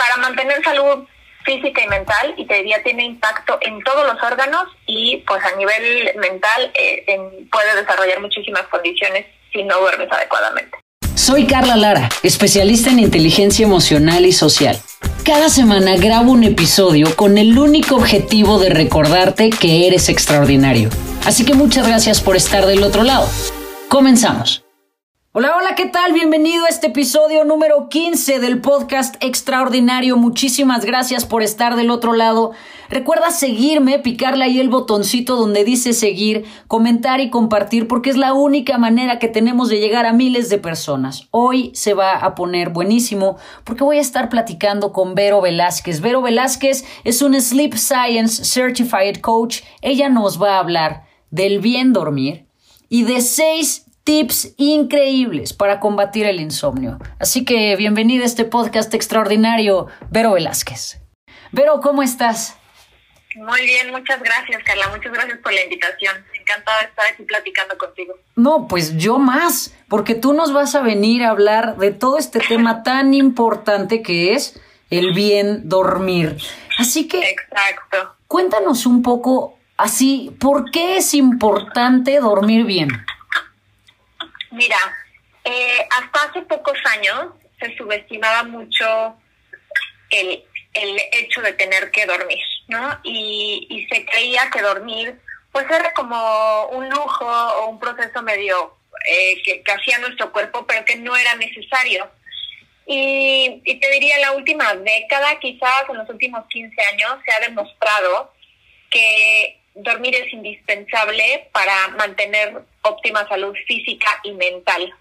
para mantener salud física y mental, y te diría tiene impacto en todos los órganos y pues a nivel mental eh, puede desarrollar muchísimas condiciones si no duermes adecuadamente. Soy Carla Lara, especialista en inteligencia emocional y social. Cada semana grabo un episodio con el único objetivo de recordarte que eres extraordinario. Así que muchas gracias por estar del otro lado. Comenzamos. Hola, hola, ¿qué tal? Bienvenido a este episodio número 15 del podcast Extraordinario. Muchísimas gracias por estar del otro lado. Recuerda seguirme, picarle ahí el botoncito donde dice seguir, comentar y compartir porque es la única manera que tenemos de llegar a miles de personas. Hoy se va a poner buenísimo porque voy a estar platicando con Vero Velázquez. Vero Velázquez es un Sleep Science Certified Coach. Ella nos va a hablar del bien dormir y de seis tips increíbles para combatir el insomnio. Así que bienvenida a este podcast extraordinario, Vero Velázquez. Vero, ¿cómo estás? Muy bien, muchas gracias, Carla. Muchas gracias por la invitación. Encantada de estar aquí platicando contigo. No, pues yo más, porque tú nos vas a venir a hablar de todo este tema tan importante que es el bien dormir. Así que, Exacto. cuéntanos un poco así, ¿por qué es importante dormir bien? Mira, eh, hasta hace pocos años se subestimaba mucho el, el hecho de tener que dormir, ¿no? Y, y se creía que dormir pues era como un lujo o un proceso medio eh, que, que hacía nuestro cuerpo, pero que no era necesario. Y, y, te diría, la última década, quizás en los últimos 15 años, se ha demostrado que dormir es indispensable para mantener óptima salud física y mental.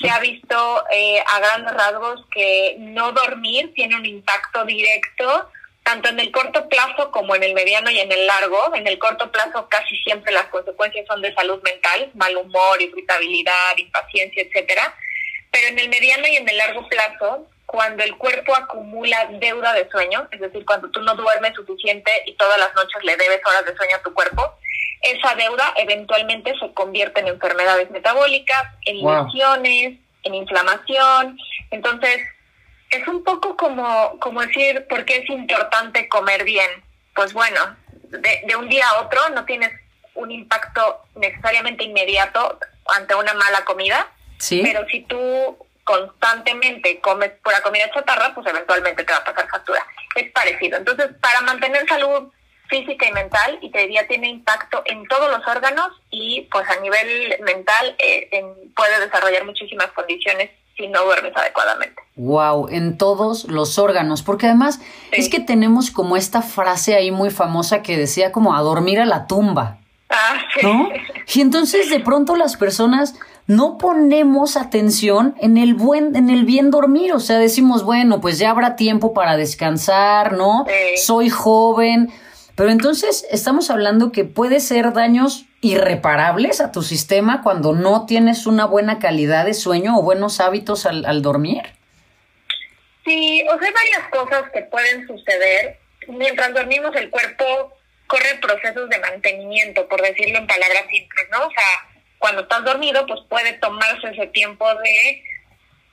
Se ha visto eh, a grandes rasgos que no dormir tiene un impacto directo tanto en el corto plazo como en el mediano y en el largo. En el corto plazo casi siempre las consecuencias son de salud mental, mal humor, irritabilidad, impaciencia, etcétera. Pero en el mediano y en el largo plazo cuando el cuerpo acumula deuda de sueño, es decir, cuando tú no duermes suficiente y todas las noches le debes horas de sueño a tu cuerpo, esa deuda eventualmente se convierte en enfermedades metabólicas, en wow. lesiones, en inflamación. Entonces, es un poco como, como decir, ¿por qué es importante comer bien? Pues bueno, de, de un día a otro no tienes un impacto necesariamente inmediato ante una mala comida, ¿Sí? pero si tú constantemente comes pura comida chatarra, pues eventualmente te va a pasar factura. Es parecido. Entonces, para mantener salud física y mental, y te diría, tiene impacto en todos los órganos y pues a nivel mental eh, en, puede desarrollar muchísimas condiciones si no duermes adecuadamente. Wow, en todos los órganos, porque además sí. es que tenemos como esta frase ahí muy famosa que decía como a dormir a la tumba. Ah, sí. ¿No? Y entonces de pronto las personas no ponemos atención en el buen, en el bien dormir, o sea, decimos, bueno, pues ya habrá tiempo para descansar, ¿no? Sí. Soy joven, pero entonces estamos hablando que puede ser daños irreparables a tu sistema cuando no tienes una buena calidad de sueño o buenos hábitos al, al dormir. Sí, o sea, hay varias cosas que pueden suceder. Mientras dormimos el cuerpo corre procesos de mantenimiento, por decirlo en palabras simples, ¿no? O sea, cuando estás dormido, pues puede tomarse ese tiempo de,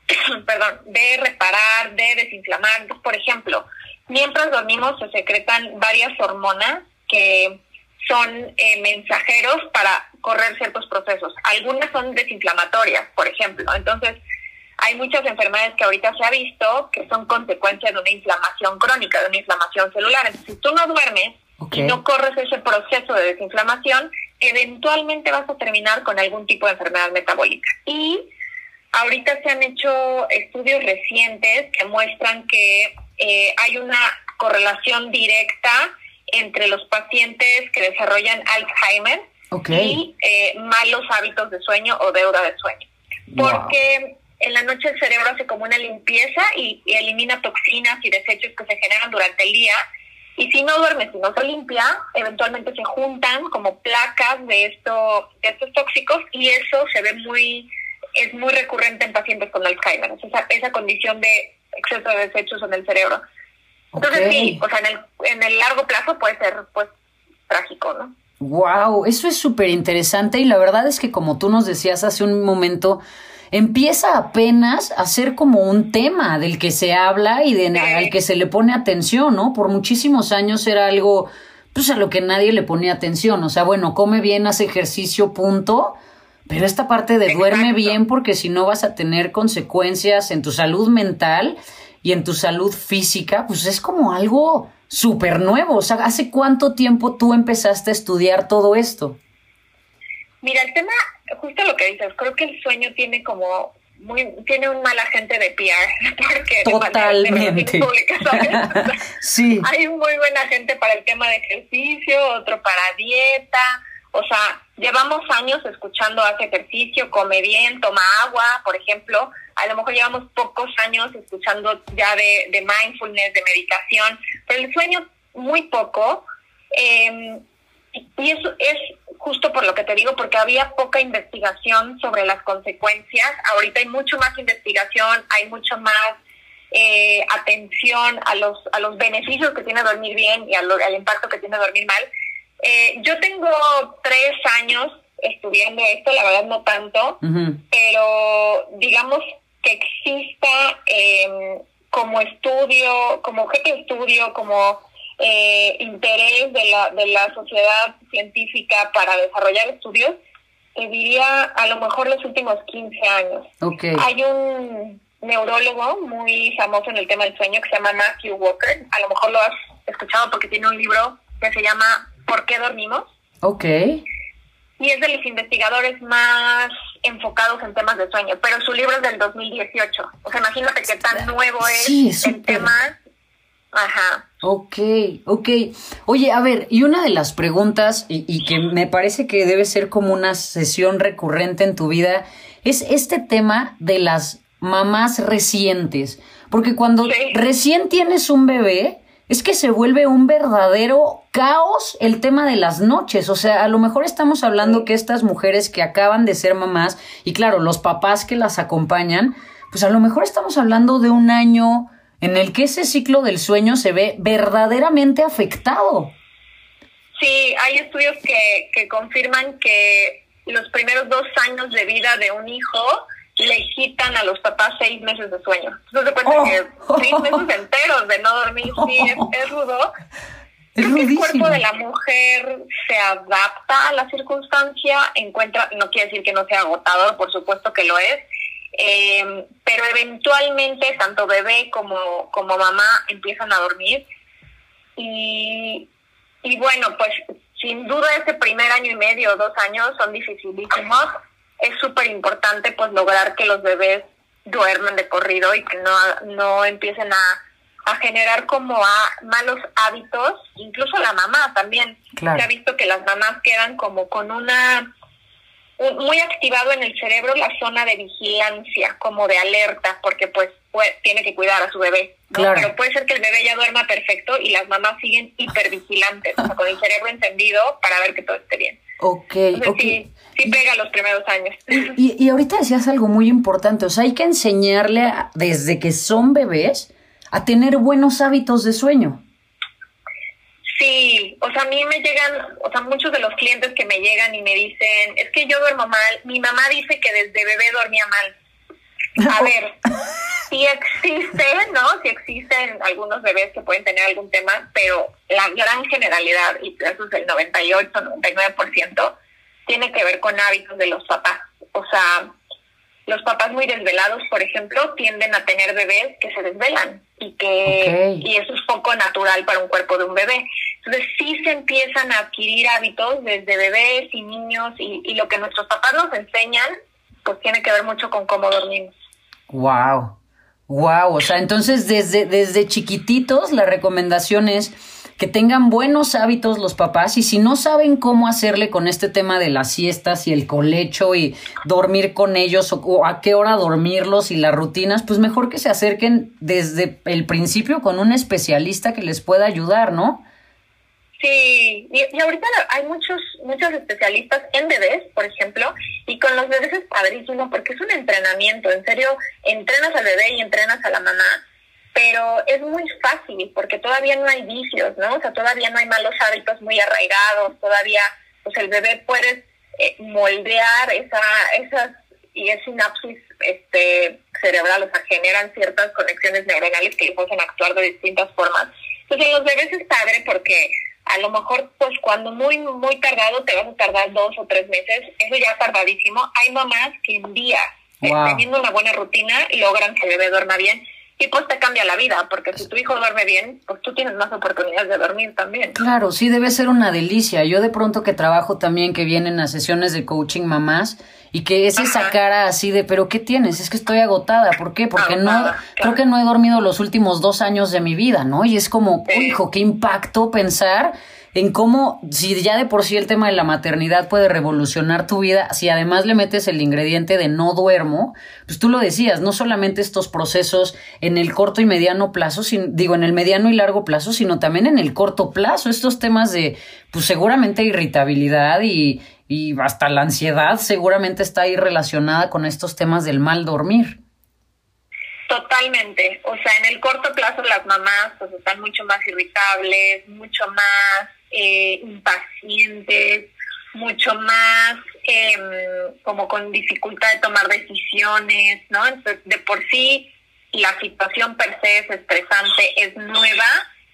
perdón, de reparar, de desinflamar. Por ejemplo, mientras dormimos se secretan varias hormonas que son eh, mensajeros para correr ciertos procesos. Algunas son desinflamatorias, por ejemplo. Entonces, hay muchas enfermedades que ahorita se ha visto que son consecuencia de una inflamación crónica, de una inflamación celular. Entonces, si tú no duermes okay. y no corres ese proceso de desinflamación, eventualmente vas a terminar con algún tipo de enfermedad metabólica. Y ahorita se han hecho estudios recientes que muestran que eh, hay una correlación directa entre los pacientes que desarrollan Alzheimer okay. y eh, malos hábitos de sueño o deuda de sueño. Porque wow. en la noche el cerebro hace como una limpieza y, y elimina toxinas y desechos que se generan durante el día y si no duermes y no se limpia, eventualmente se juntan como placas de esto, de estos tóxicos y eso se ve muy, es muy recurrente en pacientes con Alzheimer, esa, esa condición de exceso de desechos en el cerebro. Entonces okay. sí, o sea, en el, en el largo plazo puede ser pues trágico, ¿no? Wow, eso es súper interesante y la verdad es que como tú nos decías hace un momento, empieza apenas a ser como un tema del que se habla y de, al que se le pone atención, ¿no? Por muchísimos años era algo, pues a lo que nadie le ponía atención. O sea, bueno, come bien, hace ejercicio, punto. Pero esta parte de duerme bien porque si no vas a tener consecuencias en tu salud mental y en tu salud física, pues es como algo súper nuevo. O sea, ¿hace cuánto tiempo tú empezaste a estudiar todo esto? Mira, el tema, justo lo que dices, creo que el sueño tiene como muy, tiene un mal agente de PR, porque totalmente. sí. Hay un muy buen agente para el tema de ejercicio, otro para dieta, o sea, llevamos años escuchando hace ejercicio, come bien, toma agua, por ejemplo. A lo mejor llevamos pocos años escuchando ya de, de mindfulness, de meditación, pero el sueño muy poco. Eh, y eso es justo por lo que te digo, porque había poca investigación sobre las consecuencias. Ahorita hay mucho más investigación, hay mucho más eh, atención a los, a los beneficios que tiene dormir bien y al, impacto que tiene dormir mal. Eh, yo tengo tres años estudiando esto, la verdad no tanto, pero digamos que exista eh, como estudio, como objeto de estudio, como eh, interés de la, de la sociedad científica para desarrollar estudios, te diría a lo mejor los últimos 15 años. Hay un neurólogo muy famoso en el tema del sueño que se llama Matthew Walker. A lo mejor lo has escuchado porque tiene un libro que se llama ¿Por qué dormimos? Ok. Y es de los investigadores más enfocados en temas de sueño, pero su libro es del 2018. O sea, imagínate qué tan nuevo es el tema Ajá. Ok, ok. Oye, a ver, y una de las preguntas, y, que me parece que debe ser como una sesión recurrente en tu vida, es este tema de las mamás recientes. Porque cuando recién tienes un bebé, es que se vuelve un verdadero caos el tema de las noches. O sea, a lo mejor estamos hablando que estas mujeres que acaban de ser mamás, y claro, los papás que las acompañan, pues a lo mejor estamos hablando de un año en el que ese ciclo del sueño se ve verdaderamente afectado. Sí, hay estudios que, que confirman que los primeros dos años de vida de un hijo le quitan a los papás seis meses de sueño. Entonces cuenta oh. que seis meses enteros de no dormir, sí, es, rudo. Es el cuerpo de la mujer se adapta a la circunstancia, encuentra, no quiere decir que no sea agotador, por supuesto que lo es, eh, pero eventualmente tanto bebé como, como mamá empiezan a dormir y, y bueno, pues sin duda ese primer año y medio o dos años son dificilísimos. Es súper importante pues lograr que los bebés duerman de corrido y que no, no empiecen a, a generar como a malos hábitos, incluso la mamá también. Se ha visto que las mamás quedan como con una muy activado en el cerebro la zona de vigilancia, como de alerta, porque pues, tiene que cuidar a su bebé. Pero puede ser que el bebé ya duerma perfecto y las mamás siguen hipervigilantes, o sea, con el cerebro encendido para ver que todo esté bien. Ok, Sí, sí pega los primeros años. Y, y ahorita decías algo muy importante, o sea, hay que enseñarle desde que son bebés a tener buenos hábitos de sueño. Sí, o sea, a mí me llegan, o sea, muchos de los clientes que me llegan y me dicen, es que yo duermo mal, mi mamá dice que desde bebé dormía mal. A ver, sí existe, ¿no? Sí existen algunos bebés que pueden tener algún tema, pero la gran generalidad, y eso es el 98, 99%, tiene que ver con hábitos de los papás. O sea, los papás muy desvelados, por ejemplo, tienden a tener bebés que se desvelan y que y eso es poco natural para un cuerpo de un bebé. Entonces sí se empiezan a adquirir hábitos desde bebés y niños y, y lo que nuestros papás nos enseñan, pues tiene que ver mucho con cómo dormimos. Wow, wow, o sea, entonces desde desde chiquititos la recomendación es que tengan buenos hábitos los papás y si no saben cómo hacerle con este tema de las siestas y el colecho y dormir con ellos o, a qué hora dormirlos y las rutinas, pues mejor que se acerquen desde el principio con un especialista que les pueda ayudar, ¿no? Sí, y, ahorita hay muchos muchos especialistas en bebés, por ejemplo, y con los bebés es padrísimo porque es un entrenamiento, en serio, entrenas al bebé y entrenas a la mamá pero es muy fácil porque todavía no hay vicios, ¿no? O sea, todavía no hay malos hábitos muy arraigados, todavía, pues el bebé puede eh, moldear esa, esas y es sinapsis este, cerebral, o sea, generan ciertas conexiones neuronales que los hacen actuar de distintas formas. Entonces, en los bebés es padre porque a lo mejor, pues cuando muy, muy tardado, te vas a tardar dos o tres meses, eso ya es tardadísimo. Hay mamás que en días, teniendo una buena rutina, logran que el bebé duerma bien y pues te cambia la vida, porque si tu hijo duerme bien, pues tú tienes más oportunidades de dormir también. Claro, sí, debe ser una delicia. Yo de pronto que trabajo también, que vienen a sesiones de coaching mamás, y que es esa cara así de, pero ¿qué tienes? Es que estoy agotada. ¿Por qué? Porque no, creo que no he dormido los últimos dos años de mi vida, ¿no? Y es como, hijo, qué impacto pensar en cómo, si ya de por sí el tema de la maternidad puede revolucionar tu vida, si además le metes el ingrediente de no duermo, pues tú lo decías, no solamente estos procesos en el corto y mediano plazo, digo, en el mediano y largo plazo, sino también en el corto plazo, estos temas de, pues seguramente irritabilidad y, y hasta la ansiedad seguramente está ahí relacionada con estos temas del mal dormir. Totalmente. O sea, en el corto plazo las mamás pues están mucho más irritables, mucho más eh, impacientes, mucho más em, como con dificultad de tomar decisiones, ¿no? Entonces, de por sí la situación per se es estresante, es nueva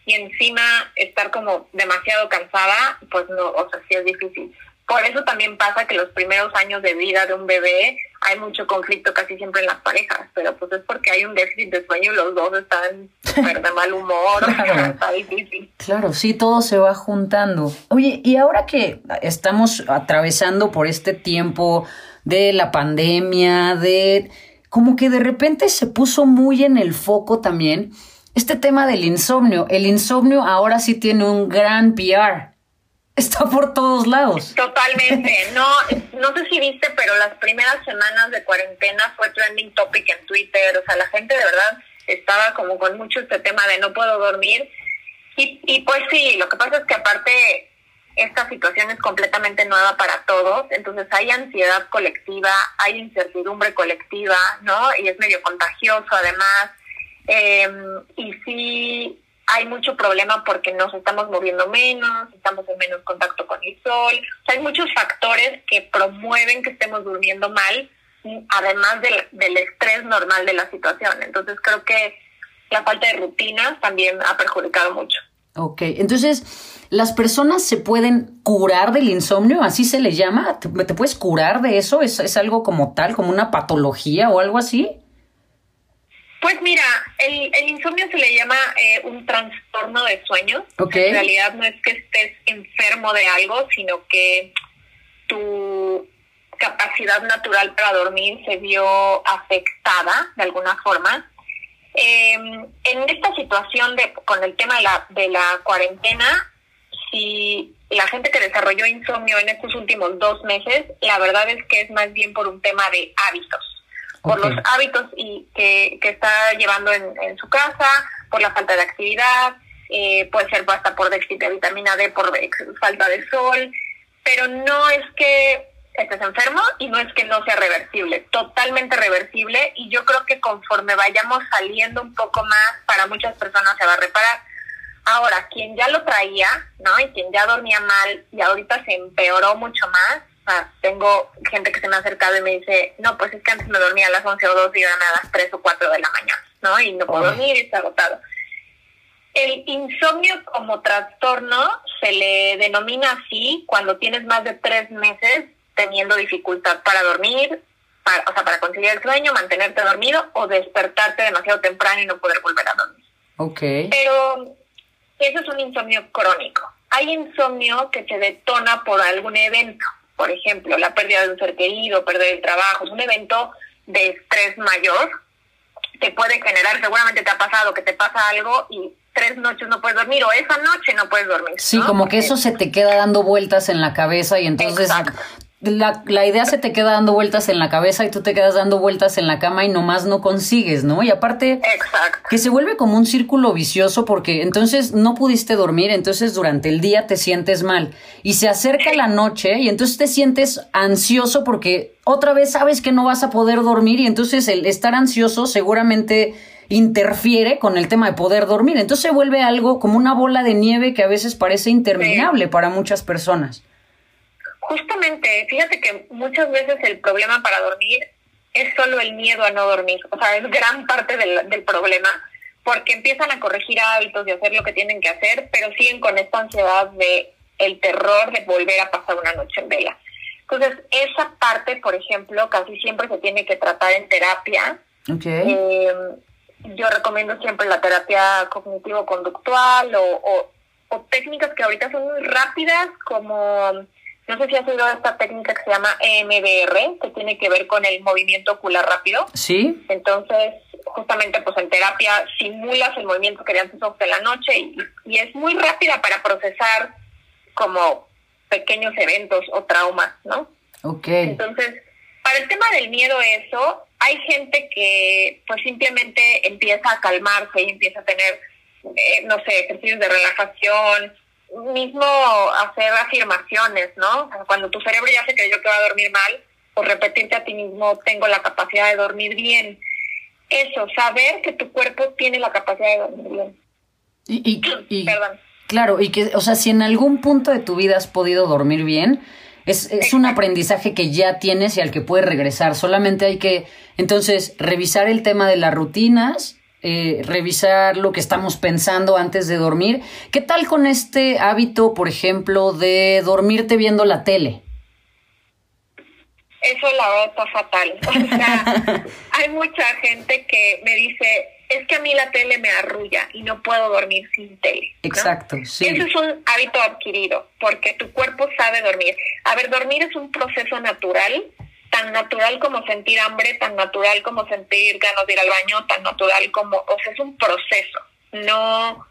y encima estar como demasiado cansada, pues no, o sea, sí es difícil. Por eso también pasa que los primeros años de vida de un bebé hay mucho conflicto casi siempre en las parejas, pero pues es porque hay un déficit de sueño y los dos están de mal humor, claro. está difícil. Claro, sí, todo se va juntando. Oye, y ahora que estamos atravesando por este tiempo de la pandemia, de como que de repente se puso muy en el foco también este tema del insomnio. El insomnio ahora sí tiene un gran PR está por todos lados. Totalmente. No, no sé si viste, pero las primeras semanas de cuarentena fue trending topic en Twitter. O sea, la gente de verdad estaba como con mucho este tema de no puedo dormir. Y, y pues sí, lo que pasa es que aparte esta situación es completamente nueva para todos, entonces hay ansiedad colectiva, hay incertidumbre colectiva, ¿no? Y es medio contagioso además. Eh, y sí, hay mucho problema porque nos estamos moviendo menos, estamos en menos contacto con el sol. hay muchos factores que promueven que estemos durmiendo mal, además del, estrés normal de la situación. Entonces creo que la falta de rutinas también ha perjudicado mucho. Ok, entonces, ¿las personas se pueden curar del insomnio? ¿Así se le llama? ¿Te, te puedes curar de eso? ¿Es, ¿Es algo como tal, como una patología o algo así? Pues mira, el, el insomnio se le llama eh, un trastorno de sueño. En realidad no es que estés enfermo de algo, sino que tu capacidad natural para dormir se vio afectada de alguna forma. Em, en esta situación de, con el tema de la, de la cuarentena, si la gente que desarrolló insomnio en estos últimos dos meses, la verdad es que es más bien por un tema de hábitos por los hábitos y que, que está llevando en, su casa, por la falta de actividad, eh, puede ser hasta por déficit de vitamina D, por falta de sol, pero no es que estés enfermo y no es que no sea reversible, totalmente reversible y yo creo que conforme vayamos saliendo un poco más, para muchas personas se va a reparar. Ahora, quien ya lo traía, ¿no? Y quien ya dormía mal y ahorita se empeoró mucho más, tengo gente que se me ha acercado y me dice, no, pues es que antes me dormía a las 11 o 12 y eran a las 3 o 4 de la mañana, ¿no? Y no puedo dormir y está agotado. El insomnio como trastorno se le denomina así cuando tienes más de tres meses teniendo dificultad para dormir, para, o sea, para conciliar el sueño, mantenerte dormido o despertarte demasiado temprano y no poder volver a dormir. Ok. Pero eso es un insomnio crónico. Hay insomnio que se detona por algún evento por ejemplo, la pérdida de un ser querido, perder el trabajo, es un evento de estrés mayor, te puede generar, seguramente te ha pasado que te pasa algo y tres noches no puedes dormir o esa noche no puedes dormir. Sí, como que eso se te queda dando vueltas en la cabeza y entonces la, la, idea se te queda dando vueltas en la cabeza y tú te quedas dando vueltas en la cama y nomás no consigues, ¿no? Y aparte, que se vuelve como un círculo vicioso porque entonces no pudiste dormir, entonces durante el día te sientes mal y se acerca la noche y entonces te sientes ansioso porque otra vez sabes que no vas a poder dormir y entonces el estar ansioso seguramente interfiere con el tema de poder dormir. Entonces se vuelve algo como una bola de nieve que a veces parece interminable para muchas personas. Justamente, fíjate que muchas veces el problema para dormir es solo el miedo a no dormir. O sea, es gran parte del, del problema porque empiezan a corregir hábitos y hacer lo que tienen que hacer, pero siguen con esta ansiedad de el terror de volver a pasar una noche en vela. Entonces, esa parte, por ejemplo, casi siempre se tiene que tratar en terapia. Okay. Eh, yo recomiendo siempre la terapia cognitivo-conductual o, o, técnicas que ahorita son muy rápidas, como, no sé si has oído esta técnica que se llama EMDR, que tiene que ver con el movimiento ocular rápido. Sí. Entonces, justamente pues en terapia simulas el movimiento que ojos de la noche y, y es muy rápida para procesar como pequeños eventos o traumas, ¿no? Ok. Entonces, para el tema del miedo, eso, hay gente que pues simplemente empieza a calmarse y empieza a tener, eh, no sé, ejercicios de relajación, mismo hacer afirmaciones, ¿no? cuando tu cerebro ya se creyó que va a dormir mal, pues repetirte a ti mismo, tengo la capacidad de dormir bien. Eso, saber que tu cuerpo tiene la capacidad de dormir bien. Y, y, Perdón. Claro, y que, o sea, si en algún punto de tu vida has podido dormir bien, es, es un aprendizaje que ya tienes y al que puedes regresar. Solamente hay que, entonces, revisar el tema de las rutinas, eh, revisar lo que estamos pensando antes de dormir. ¿Qué tal con este hábito, por ejemplo, de dormirte viendo la tele? Eso la verdad está fatal. O sea, hay mucha gente que me dice, es que a mí la tele me arrulla y no puedo dormir sin tele. Exacto, sí. Ese es un hábito adquirido, porque tu cuerpo sabe dormir. A ver, dormir es un proceso natural, tan natural como sentir hambre, tan natural como sentir ganas de ir al baño, tan natural como, o sea, es un proceso. No,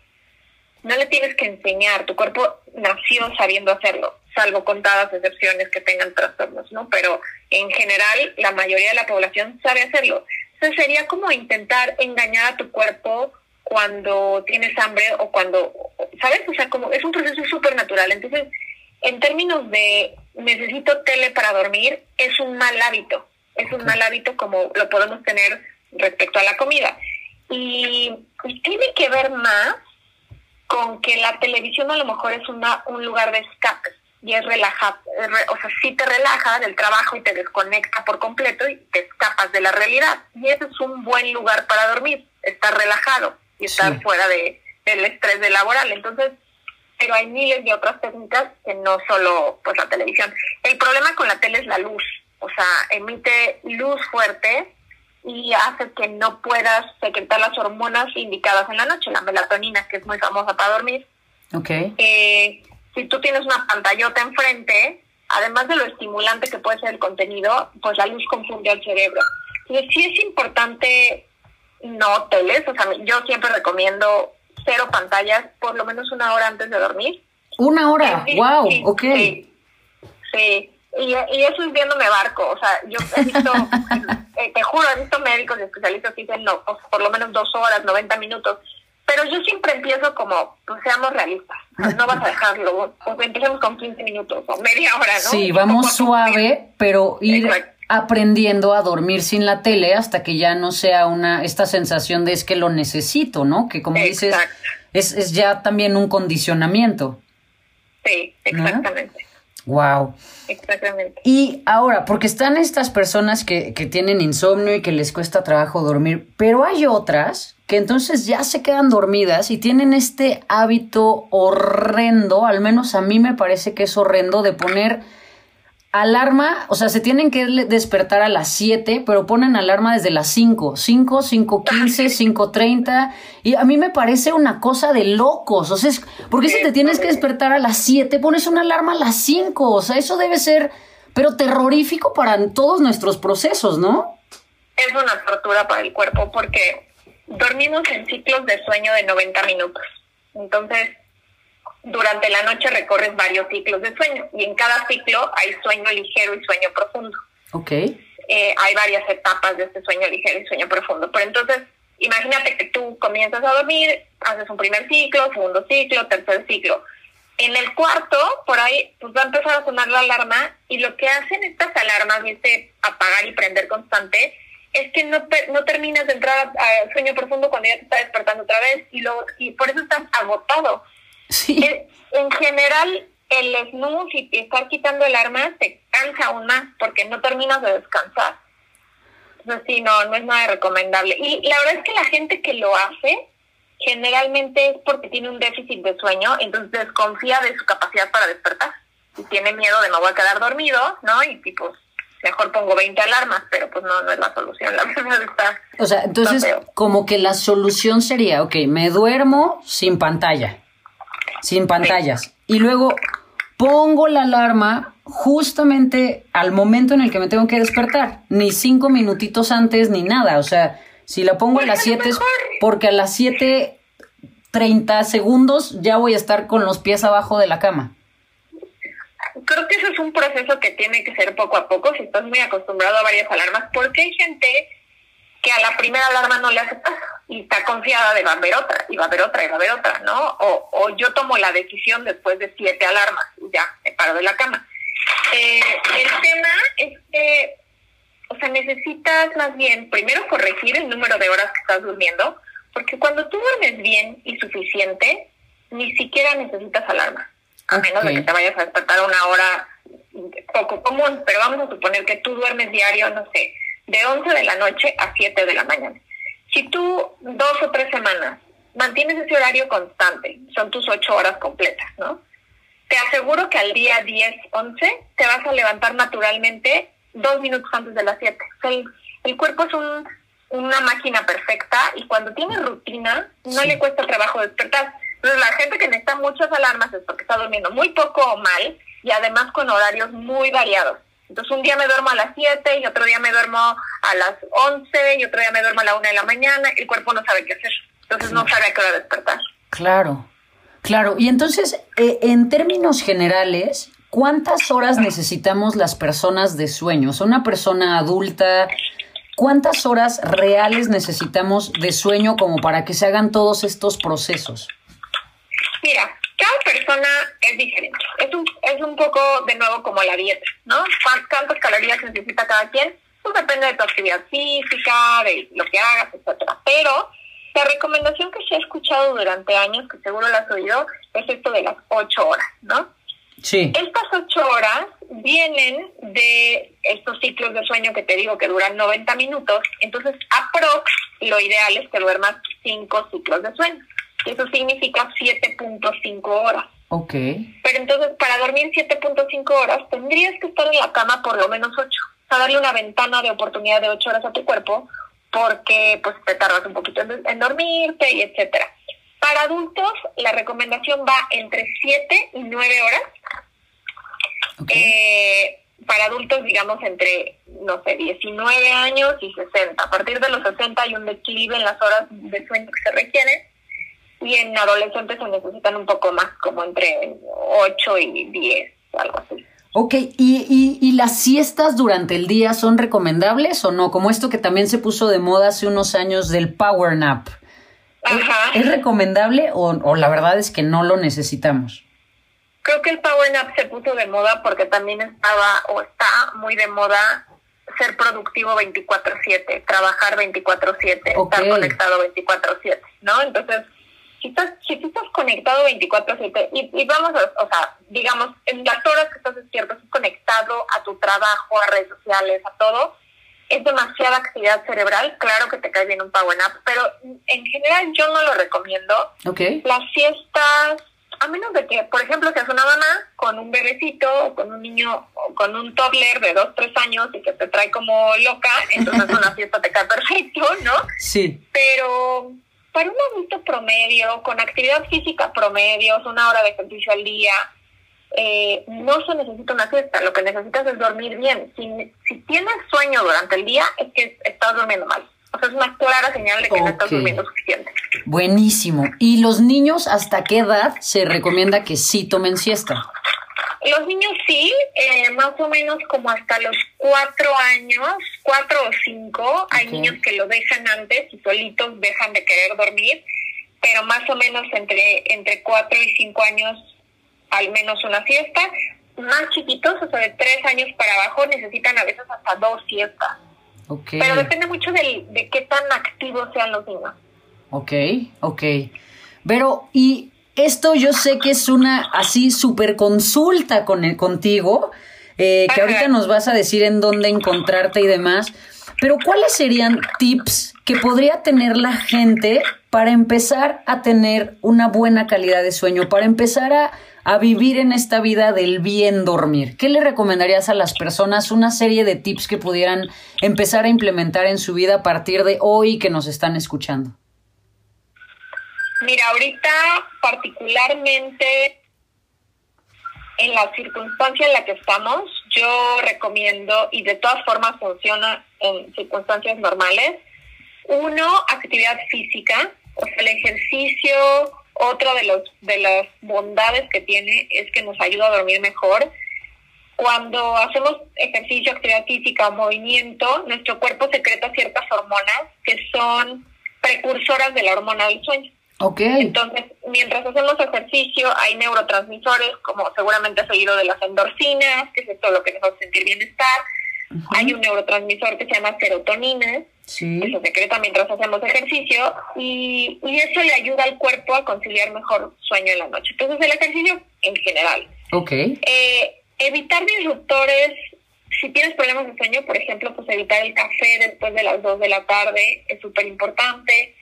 no le tienes que enseñar, tu cuerpo nació sabiendo hacerlo, salvo contadas excepciones que tengan trastornos, ¿no? Pero en general, la mayoría de la población sabe hacerlo. Entonces sería como intentar engañar a tu cuerpo cuando tienes hambre o cuando, ¿sabes? O sea, como es un proceso súper natural. Entonces, en términos de necesito tele para dormir, es un mal hábito. Es un mal hábito como lo podemos tener respecto a la comida. Y, tiene que ver más con que la televisión a lo mejor es una, un lugar de escape y es relajado, o sea, sí te relaja del trabajo y te desconecta por completo y te escapas de la realidad. Y ese es un buen lugar para dormir, estar relajado y estar fuera de, del estrés de laboral. Entonces, pero hay miles de otras técnicas que no solo pues la televisión. El problema con la tele es la luz, o sea, emite luz fuerte y hace que no puedas secretar las hormonas indicadas en la noche, la melatonina, que es muy famosa para dormir. Okay. Eh, si tú tienes una pantallota enfrente, además de lo estimulante que puede ser el contenido, pues la luz confunde al cerebro. Entonces sí es importante no teles, o sea, yo siempre recomiendo cero pantallas por lo menos una hora antes de dormir. Una hora, wow, ok. Sí, Y, eso es viéndome barco, o sea, yo he visto, eh, te juro, he visto médicos y especialistas que dicen, no, pues, por lo menos dos horas, 90 minutos. Pero yo siempre empiezo como, pues seamos realistas, no vas a dejarlo, pues empecemos con 15 minutos o media hora, ¿no? Sí, vamos suave, pero ir aprendiendo a dormir sin la tele hasta que ya no sea una esta sensación de es que lo necesito, ¿no? Que como dices, es, es ya también un condicionamiento. Sí, exactamente. Wow. Exactamente. Y ahora, porque están estas personas que, que tienen insomnio y que les cuesta trabajo dormir, pero hay otras que entonces ya se quedan dormidas y tienen este hábito horrendo, al menos a mí me parece que es horrendo, de poner alarma, o sea, se tienen que despertar a las 7, pero ponen alarma desde las 5, 5, 5, 15, 5, 30, y a mí me parece una cosa de locos, o sea, ¿por qué si te tienes que despertar a las 7, pones una alarma a las 5? O sea, eso debe ser, pero terrorífico para todos nuestros procesos, ¿no? Es una tortura para el cuerpo porque dormimos en ciclos de sueño de 90 minutos. Entonces, durante la noche recorres varios ciclos de sueño y en cada ciclo hay sueño ligero y sueño profundo. Ok. Eh, hay varias etapas de este sueño ligero y sueño profundo. Pero entonces, imagínate que tú comienzas a dormir, haces un primer ciclo, segundo ciclo, tercer ciclo. En el cuarto, por ahí, pues va a empezar a sonar la alarma y lo que hacen estas alarmas, este apagar y prender constante, es que no, no terminas de entrar al sueño profundo cuando ya te está despertando otra vez y, luego, y por eso estás agotado. Sí. En, general, el snooze y estar quitando el arma te cansa aún más porque no terminas de descansar. Entonces sí, no, no es nada recomendable. Y la verdad es que la gente que lo hace generalmente es porque tiene un déficit de sueño, entonces desconfía de su capacidad para despertar. Y tiene miedo de no voy a quedar dormido, ¿no? Y tipo, mejor pongo 20 alarmas, pero pues no, no es la solución, la verdad está. O sea, entonces como que la solución sería, ok, me duermo sin pantalla, sin pantallas, y luego pongo la alarma justamente al momento en el que me tengo que despertar, ni cinco minutitos antes ni nada, o sea, si la pongo a las 7 porque a las 7 30 segundos ya voy a estar con los pies abajo de la cama. Creo que eso es un proceso que tiene que ser poco a poco si estás muy acostumbrado a varias alarmas, porque hay gente que a la primera alarma no le hace caso y está confiada de va a haber otra, y va a haber otra, y va a haber otra, ¿no? O, o yo tomo la decisión después de siete alarmas y ya me paro de la cama. Eh, el tema es que, o sea, necesitas más bien primero corregir el número de horas que estás durmiendo, porque cuando tú duermes bien y suficiente, ni siquiera necesitas alarma, a menos de que te vayas a despertar una hora poco común, pero vamos a suponer que tú duermes diario, no sé, de 11 de la noche a 7 de la mañana. Si tú dos o tres semanas mantienes ese horario constante, son tus ocho horas completas, ¿no? Te aseguro que al día 10, 11 te vas a levantar naturalmente dos minutos antes de las 7. el, cuerpo es un, una máquina perfecta y cuando tiene rutina no le cuesta trabajo despertar. Entonces la gente que necesita muchas alarmas es porque está durmiendo muy poco o mal y además con horarios muy variados. Entonces un día me duermo a las 7 y otro día me duermo a las 11 y otro día me duermo a la 1 de la mañana. El cuerpo no sabe qué hacer. Entonces no sabe a qué hora despertar. Claro, claro. Y entonces, eh, en términos generales, ¿cuántas horas necesitamos las personas de sueño? O sea, una persona adulta, ¿cuántas horas reales necesitamos de sueño como para que se hagan todos estos procesos? Mira, cada persona es diferente. Es un, es un poco, de nuevo, como la dieta, ¿no? ¿Cuántas calorías necesita cada quien? Pues depende de tu actividad física, de lo que hagas, etcétera. Pero la recomendación que se ha escuchado durante años, que seguro la has oído, es esto de las ocho horas, ¿no? Sí. Estas ocho horas vienen de estos ciclos de sueño que te digo que duran 90 minutos. Entonces, aprox, lo ideal es que duermas cinco ciclos de sueño. Eso significa 7.5 horas. Ok. Pero entonces, para dormir 7.5 horas, tendrías que estar en la cama por lo menos 8. O sea, darle una ventana de oportunidad de 8 horas a tu cuerpo, porque pues te tardas un poquito en, dormirte y etcétera. Para adultos, la recomendación va entre 7 y 9 horas. Eh, para adultos, digamos, entre, no sé, 19 años y 60. A partir de los 60 hay un declive en las horas de sueño que se requieren y en adolescentes se necesitan un poco más, como entre 8 y 10, algo así. Ok, ¿Y, ¿Y, y, las siestas durante el día son recomendables o no? Como esto que también se puso de moda hace unos años del power nap. Ajá. ¿Es, recomendable o, o, la verdad es que no lo necesitamos? Creo que el power nap se puso de moda porque también estaba o está muy de moda ser productivo 24/7, trabajar 24/7, estar conectado 24/7, ¿no? Entonces, si estás, si tú estás conectado 24/7 y, y, vamos a, o sea, digamos, en las horas que estás despierto, estás conectado a tu trabajo, a redes sociales, a todo, es demasiada actividad cerebral, claro que te cae bien un power nap, pero en general yo no lo recomiendo. Okay. Las siestas, a menos de que, por ejemplo, seas una mamá con un bebecito, o con un niño, o con un toddler de 2, 3 años y que te trae como loca, entonces una siesta te cae perfecto, ¿no? Sí. Pero para un adulto promedio, con actividad física promedio, una hora de ejercicio al día, eh, no se necesita una siesta, lo que necesitas es dormir bien. Si, si tienes sueño durante el día, es que estás durmiendo mal. O sea, es una clara señal de que okay. no estás durmiendo suficiente. Buenísimo. ¿Y los niños hasta qué edad se recomienda que sí tomen siesta? Los niños sí, eh, más o menos como hasta los cuatro años, cuatro o cinco. Okay. Hay niños que lo dejan antes y solitos dejan de querer dormir, pero más o menos entre, entre cuatro y cinco años al menos una siesta. Más chiquitos, o sea, de tres años para abajo, necesitan a veces hasta dos siestas. Okay. Pero depende mucho de, de qué tan activos sean los niños. Ok, ok. Pero, y esto yo sé que es una así super consulta con el, contigo, eh, que ahorita nos vas a decir en dónde encontrarte y demás. pero ¿cuáles serían tips que podría tener la gente para empezar a tener una buena calidad de sueño, para empezar a, a vivir en esta vida del bien dormir? ¿Qué le recomendarías a las personas? Una serie de tips que pudieran empezar a implementar en su vida a partir de hoy que nos están escuchando. Mira, ahorita particularmente en la circunstancia en la que estamos, yo recomiendo, y de todas formas funciona en circunstancias normales, uno, actividad física, el ejercicio, otra de, los, de las bondades que tiene es que nos ayuda a dormir mejor. Cuando hacemos ejercicio, actividad física o movimiento, nuestro cuerpo secreta ciertas hormonas que son precursoras de la hormona del sueño. Okay. Entonces, mientras hacemos ejercicio, hay neurotransmisores, como seguramente has oído de las endorfinas, que es todo lo que nos hace sentir bienestar. Hay un neurotransmisor que se llama serotonina, Sí. que se secreta mientras hacemos ejercicio, y, y eso le ayuda al cuerpo a conciliar mejor sueño en la noche. Entonces, el ejercicio en general. Ok. Eh, evitar disruptores, si tienes problemas de sueño, por ejemplo, pues evitar el café después de las 2 de la tarde es súper importante.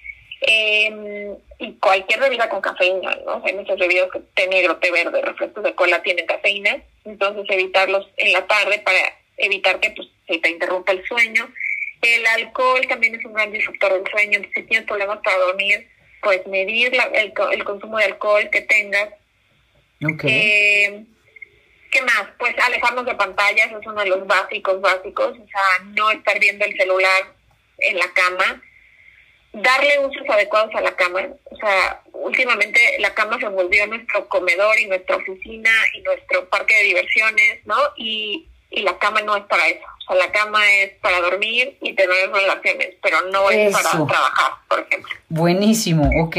Eh, y cualquier bebida con cafeína, ¿no? Hay muchas bebidas que té negro, té verde, refrescos de cola tienen cafeína, entonces evitarlos en la tarde para evitar que pues, se te interrumpa el sueño. El alcohol también es un gran disruptor del sueño, entonces si tienes problemas para dormir, pues medir la, el, el consumo de alcohol que tengas. Ok. Eh, ¿Qué más? Pues alejarnos de pantallas es uno de los básicos, básicos, o sea, no estar viendo el celular en la cama darle usos adecuados a la cama. O sea, últimamente la cama se volvió nuestro comedor y nuestra oficina y nuestro parque de diversiones, ¿no? Y, y la cama no es para eso. O sea, la cama es para dormir y tener relaciones, pero no es para trabajar, por ejemplo. Buenísimo, ok.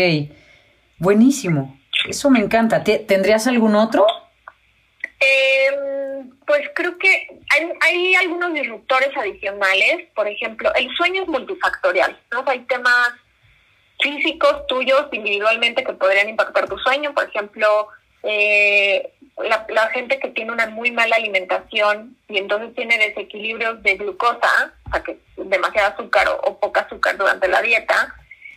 Buenísimo. Eso me encanta. ¿Te- ¿Tendrías algún otro? Eh, pues creo que hay, algunos disruptores adicionales. Por ejemplo, el sueño es multifactorial. ¿no? Hay temas físicos tuyos individualmente que podrían impactar tu sueño. Por ejemplo, eh, la, la gente que tiene una muy mala alimentación y entonces tiene desequilibrios de glucosa, o sea, que demasiado azúcar o, o poca azúcar durante la dieta,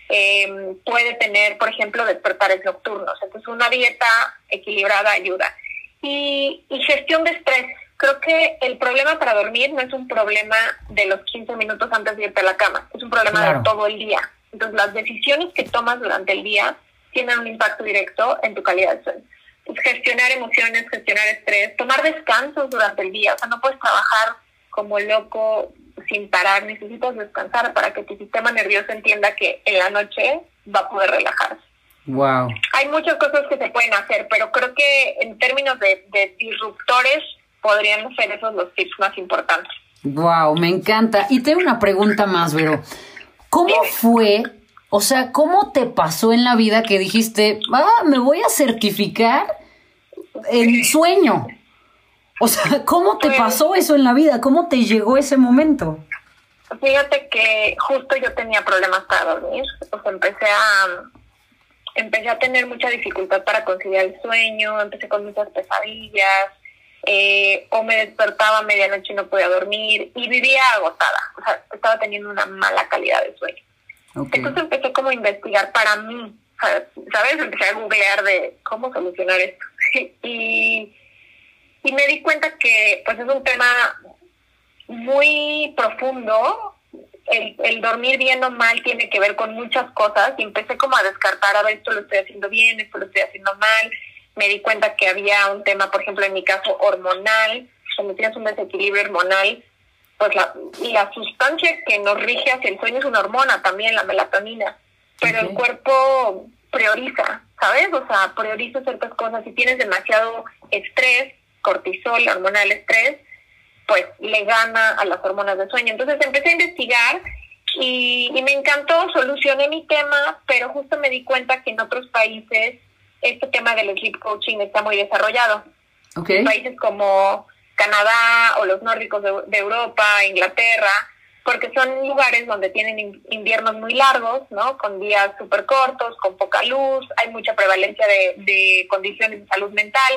eh, puede tener, por ejemplo, despertares nocturnos. Entonces, una dieta equilibrada ayuda. Y, y gestión de estrés. Creo que el problema para dormir no es un problema de los 15 minutos antes de irte a la cama, es un problema Claro. de todo el día. Entonces, las decisiones que tomas durante el día tienen un impacto directo en tu calidad de sueño. Pues, gestionar emociones, gestionar estrés, tomar descansos durante el día. O sea, no puedes trabajar como loco sin parar, necesitas descansar para que tu sistema nervioso entienda que en la noche va a poder relajarse. Wow. Hay muchas cosas que se pueden hacer, pero creo que en términos de, de disruptores podrían ser esos los tips más importantes. Wow, me encanta. Y tengo una pregunta más, Vero. ¿Cómo Dime. fue, o sea, cómo te pasó en la vida que dijiste, ah, me voy a certificar en sueño? O sea, ¿cómo te Pues- pasó eso en la vida? ¿Cómo te llegó ese momento? Fíjate que justo yo tenía problemas para dormir, o sea, empecé a empecé a tener mucha dificultad para conciliar el sueño, empecé con muchas pesadillas, eh, o me despertaba a medianoche y no podía dormir y vivía agotada, o sea, estaba teniendo una mala calidad de sueño. Entonces empecé como a investigar para mí, ¿sabes? Empecé a googlear de cómo solucionar esto. y, y me di cuenta que pues es un tema muy profundo. El, el dormir bien o mal tiene que ver con muchas cosas y empecé como a descartar, a ver, esto lo estoy haciendo bien, esto lo estoy haciendo mal. Me di cuenta que había un tema, por ejemplo, en mi caso, hormonal. Cuando tienes un desequilibrio hormonal, pues la, la sustancia que nos rige hacia el sueño es una hormona también, la melatonina, pero el cuerpo prioriza, ¿sabes? O sea, prioriza ciertas cosas. Si tienes demasiado estrés, cortisol, hormonal estrés, pues le gana a las hormonas del sueño. Entonces empecé a investigar y, y me encantó, solucioné mi tema, pero justo me di cuenta que en otros países este tema del sleep coaching está muy desarrollado Ok. países como Canadá o los nórdicos de, de Europa, Inglaterra, porque son lugares donde tienen in- inviernos muy largos, ¿no? Con días súper cortos, con poca luz, hay mucha prevalencia de, de condiciones de salud mental,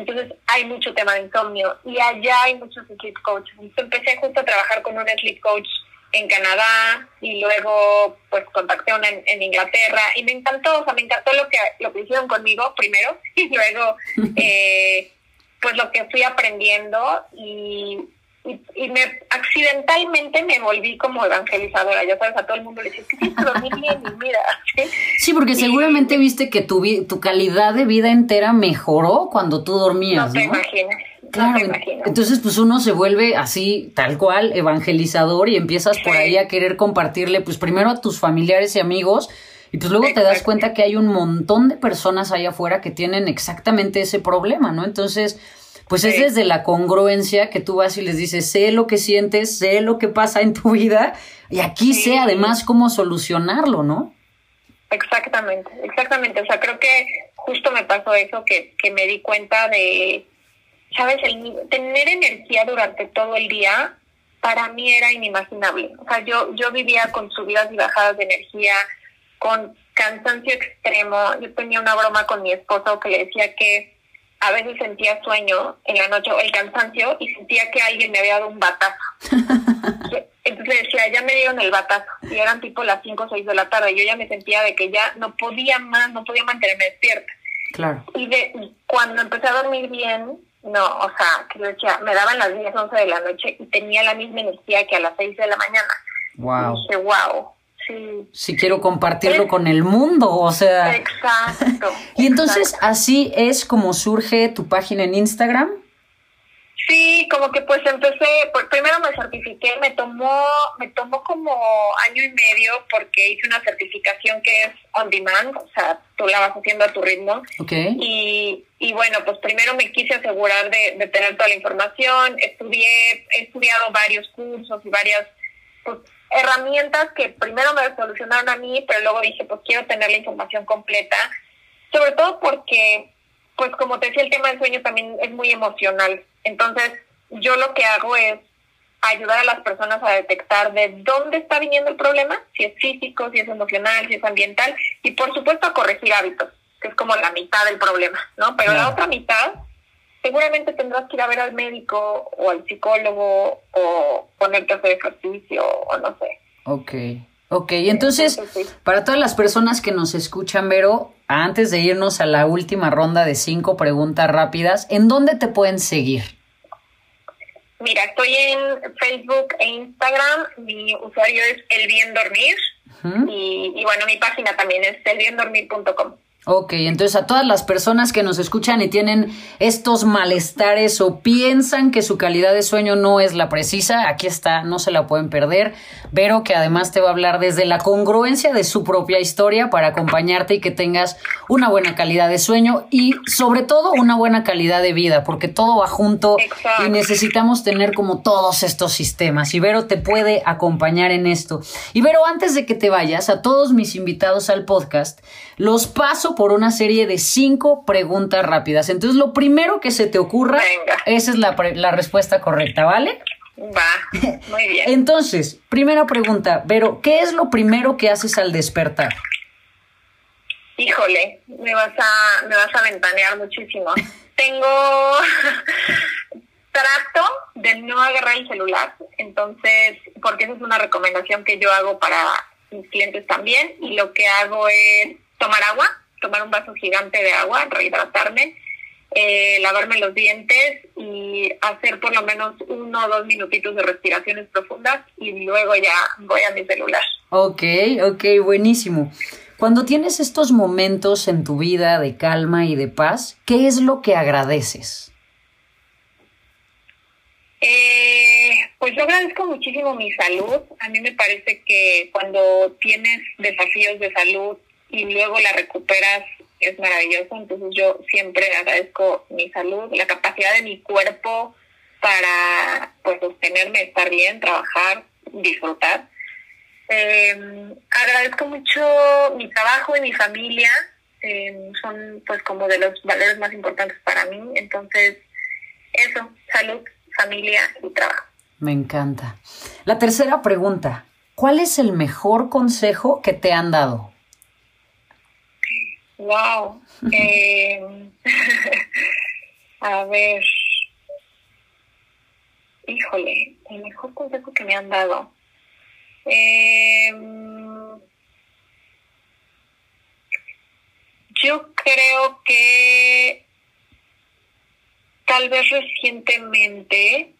entonces hay mucho tema de insomnio y allá hay muchos sleep coaches. Entonces empecé justo a trabajar con un sleep coach en Canadá y luego pues contacté una en, Inglaterra y me encantó, o sea, me encantó lo que, lo que hicieron conmigo primero y luego eh, pues lo que fui aprendiendo y, y, me accidentalmente me volví como evangelizadora, ya sabes, a todo el mundo le decía, que sí, dormí bien y mira. Sí, porque seguramente viste que tu, tu calidad de vida entera mejoró cuando tú dormías, ¿no? te imaginas. Claro, entonces pues uno se vuelve así, tal cual, evangelizador y empiezas por ahí a querer compartirle pues primero a tus familiares y amigos y pues luego te das cuenta que hay un montón de personas allá afuera que tienen exactamente ese problema, ¿no? Entonces, pues es desde la congruencia que tú vas y les dices, sé lo que sientes, sé lo que pasa en tu vida y aquí sé además cómo solucionarlo, ¿no? Exactamente, exactamente. O sea, creo que justo me pasó eso, que, que me di cuenta de sabes, el, tener energía durante todo el día para mí era inimaginable. O sea, yo, yo vivía con subidas y bajadas de energía, con cansancio extremo. Yo tenía una broma con mi esposo que le decía que a veces sentía sueño en la noche o el cansancio y sentía que alguien me había dado un batazo. Entonces decía, ya me dieron el batazo y eran tipo las 5 o 6 de la tarde. Yo ya me sentía de que ya no podía más, no podía mantenerme despierta. Claro. Y de, cuando empecé a dormir bien, no, o sea, que decía, me daban las 10, 11 de la noche y tenía la misma energía que a las 6 de la mañana. Wow. Y dije, wow. Sí. Si quiero compartirlo con el mundo, o sea. Exacto. y entonces así es como surge tu página en Instagram. Sí, como que pues empecé, pues primero me certifiqué, me tomó, me tomó como año y medio porque hice una certificación que es on demand, o sea, tú la vas haciendo a tu ritmo. Okay. Y, y bueno, pues primero me quise asegurar de, de tener toda la información, estudié, he estudiado varios cursos y varias pues, herramientas que primero me solucionaron a mí, pero luego dije, pues quiero tener la información completa, sobre todo porque, pues como te decía, el tema del sueño también es muy emocional. Entonces, yo lo que hago es ayudar a las personas a detectar de dónde está viniendo el problema, si es físico, si es emocional, si es ambiental, y por supuesto a corregir hábitos, que es como la mitad del problema, ¿no? Pero la otra mitad, seguramente tendrás que ir a ver al médico o al psicólogo o ponerte a hacer ejercicio o no sé. Ok. Ok, entonces, para todas las personas que nos escuchan, Vero, antes de irnos a la última ronda de cinco preguntas rápidas, ¿en dónde te pueden seguir? Mira, estoy en Facebook e Instagram. Mi usuario es El Bien Dormir. y, y, bueno, mi página también es elbiendormir.com. Ok, entonces a todas las personas que nos escuchan y tienen estos malestares o piensan que su calidad de sueño no es la precisa, aquí está, no se la pueden perder. Vero que además te va a hablar desde la congruencia de su propia historia para acompañarte y que tengas una buena calidad de sueño y sobre todo una buena calidad de vida, porque todo va junto y necesitamos tener como todos estos sistemas. Y Vero te puede acompañar en esto. Y Vero, antes de que te vayas, a todos mis invitados al podcast, los paso por una serie de cinco preguntas rápidas. Entonces, lo primero que se te ocurra, esa es la, la respuesta correcta, ¿vale? Va, muy bien. Entonces, primera pregunta, pero ¿qué es lo primero que haces al despertar? Híjole, me vas a, me vas a ventanear muchísimo. Tengo, trato de no agarrar el celular, entonces, porque esa es una recomendación que yo hago para mis clientes también, y lo que hago es tomar agua, tomar un vaso gigante de agua, rehidratarme, eh, lavarme los dientes y hacer por lo menos uno o dos minutitos de respiraciones profundas y luego ya voy a mi celular. Ok, ok, buenísimo. Cuando tienes estos momentos en tu vida de calma y de paz, ¿qué es lo que agradeces? Eh, pues yo agradezco muchísimo mi salud. A mí me parece que cuando tienes desafíos de salud y luego la recuperas es maravilloso. Entonces yo siempre agradezco mi salud, la capacidad de mi cuerpo para pues sostenerme, estar bien, trabajar, disfrutar. Eh, agradezco mucho mi trabajo y mi familia. Eh, son pues como de los valores más importantes para mí. Entonces, eso, salud, familia y trabajo. Me encanta. La tercera pregunta, ¿cuál es el mejor consejo que te han dado? Wow. Eh, a ver. Híjole, el mejor consejo que me han dado. Eh, yo creo que tal vez recientemente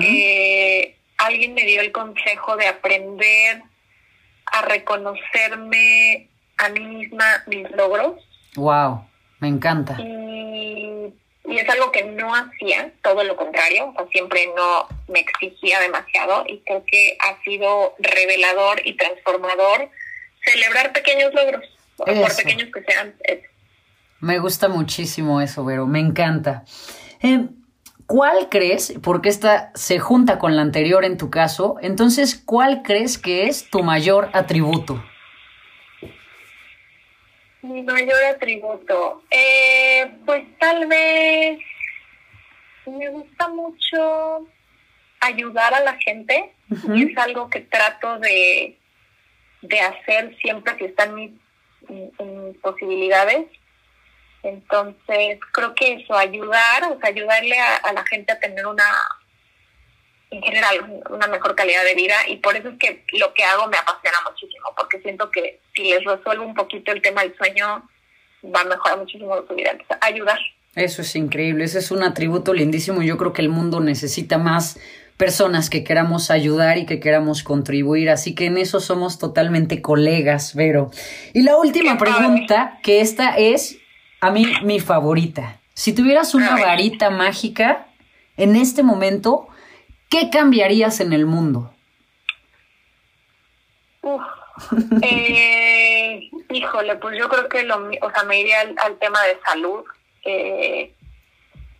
eh, alguien me dio el consejo de aprender a reconocerme a mí misma mis logros. Wow, me encanta. Y, y, es algo que no hacía, todo lo contrario, o sea, siempre no me exigía demasiado y creo que ha sido revelador y transformador celebrar pequeños logros, por pequeños que sean. Me gusta muchísimo eso, Vero, me encanta. Eh, ¿Cuál crees, porque esta se junta con la anterior en tu caso, entonces, ¿cuál crees que es tu mayor atributo? Mi mayor atributo, eh, pues tal vez me gusta mucho ayudar a la gente y es algo que trato de, de hacer siempre que están mis posibilidades. Entonces, creo que eso, ayudar, o sea, ayudarle a, la gente a tener una, en general, una mejor calidad de vida y por eso es que lo que hago me apasiona muchísimo, porque siento que si les resuelvo un poquito el tema del sueño, va a mejorar muchísimo su vida. Entonces, ayudar. Eso es increíble, ese es un atributo lindísimo. Yo creo que el mundo necesita más personas que queramos ayudar y que queramos contribuir. Así que en eso somos totalmente colegas, Vero. Y la última pregunta, que esta es a mí, mi favorita. Si tuvieras una varita mágica en este momento, ¿qué cambiarías en el mundo? Eh, híjole, pues yo creo que lo, o sea, me iría al, tema de salud. Eh,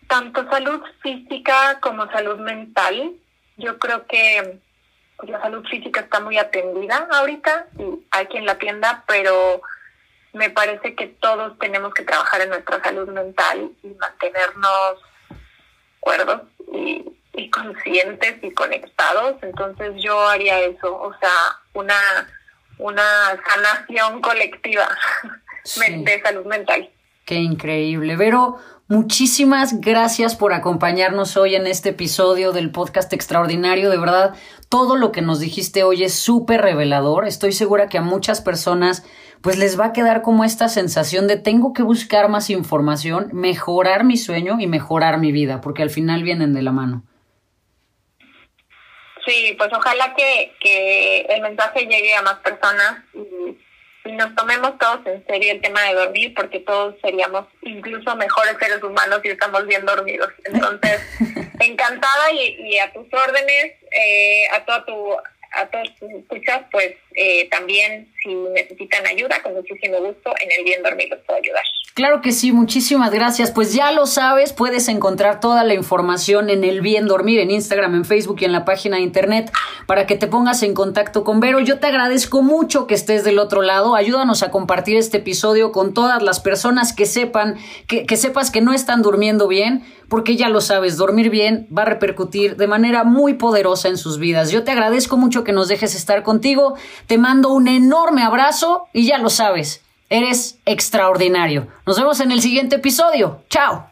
tanto salud física como salud mental. Yo creo que pues, la salud física está muy atendida ahorita y hay quien la atienda, pero me parece que todos tenemos que trabajar en nuestra salud mental y mantenernos cuerdos y, conscientes y conectados. Entonces yo haría eso, o sea, una, una sanación colectiva de salud mental. Qué increíble. Vero, muchísimas gracias por acompañarnos hoy en este episodio del podcast extraordinario. De verdad, todo lo que nos dijiste hoy es súper revelador. Estoy segura que a muchas personas pues les va a quedar como esta sensación de tengo que buscar más información, mejorar mi sueño y mejorar mi vida, porque al final vienen de la mano. Sí, pues ojalá que, que el mensaje llegue a más personas y, nos tomemos todos en serio el tema de dormir, porque todos seríamos incluso mejores seres humanos si estamos bien dormidos. Entonces, encantada y, a tus órdenes, eh, a toda tu a todos tus escuchas, pues eh, también si necesitan ayuda, con muchísimo gusto, en el Bien Dormir los puedo ayudar. Claro que sí, muchísimas gracias. Pues ya lo sabes, puedes encontrar toda la información en el Bien Dormir, en Instagram, en Facebook y en la página de internet para que te pongas en contacto con Vero. Yo te agradezco mucho que estés del otro lado. Ayúdanos a compartir este episodio con todas las personas que sepan, que, que sepas que no están durmiendo bien porque ya lo sabes, dormir bien va a repercutir de manera muy poderosa en sus vidas. Yo te agradezco mucho que nos dejes estar contigo, te mando un enorme abrazo y ya lo sabes, eres extraordinario. Nos vemos en el siguiente episodio. Chao.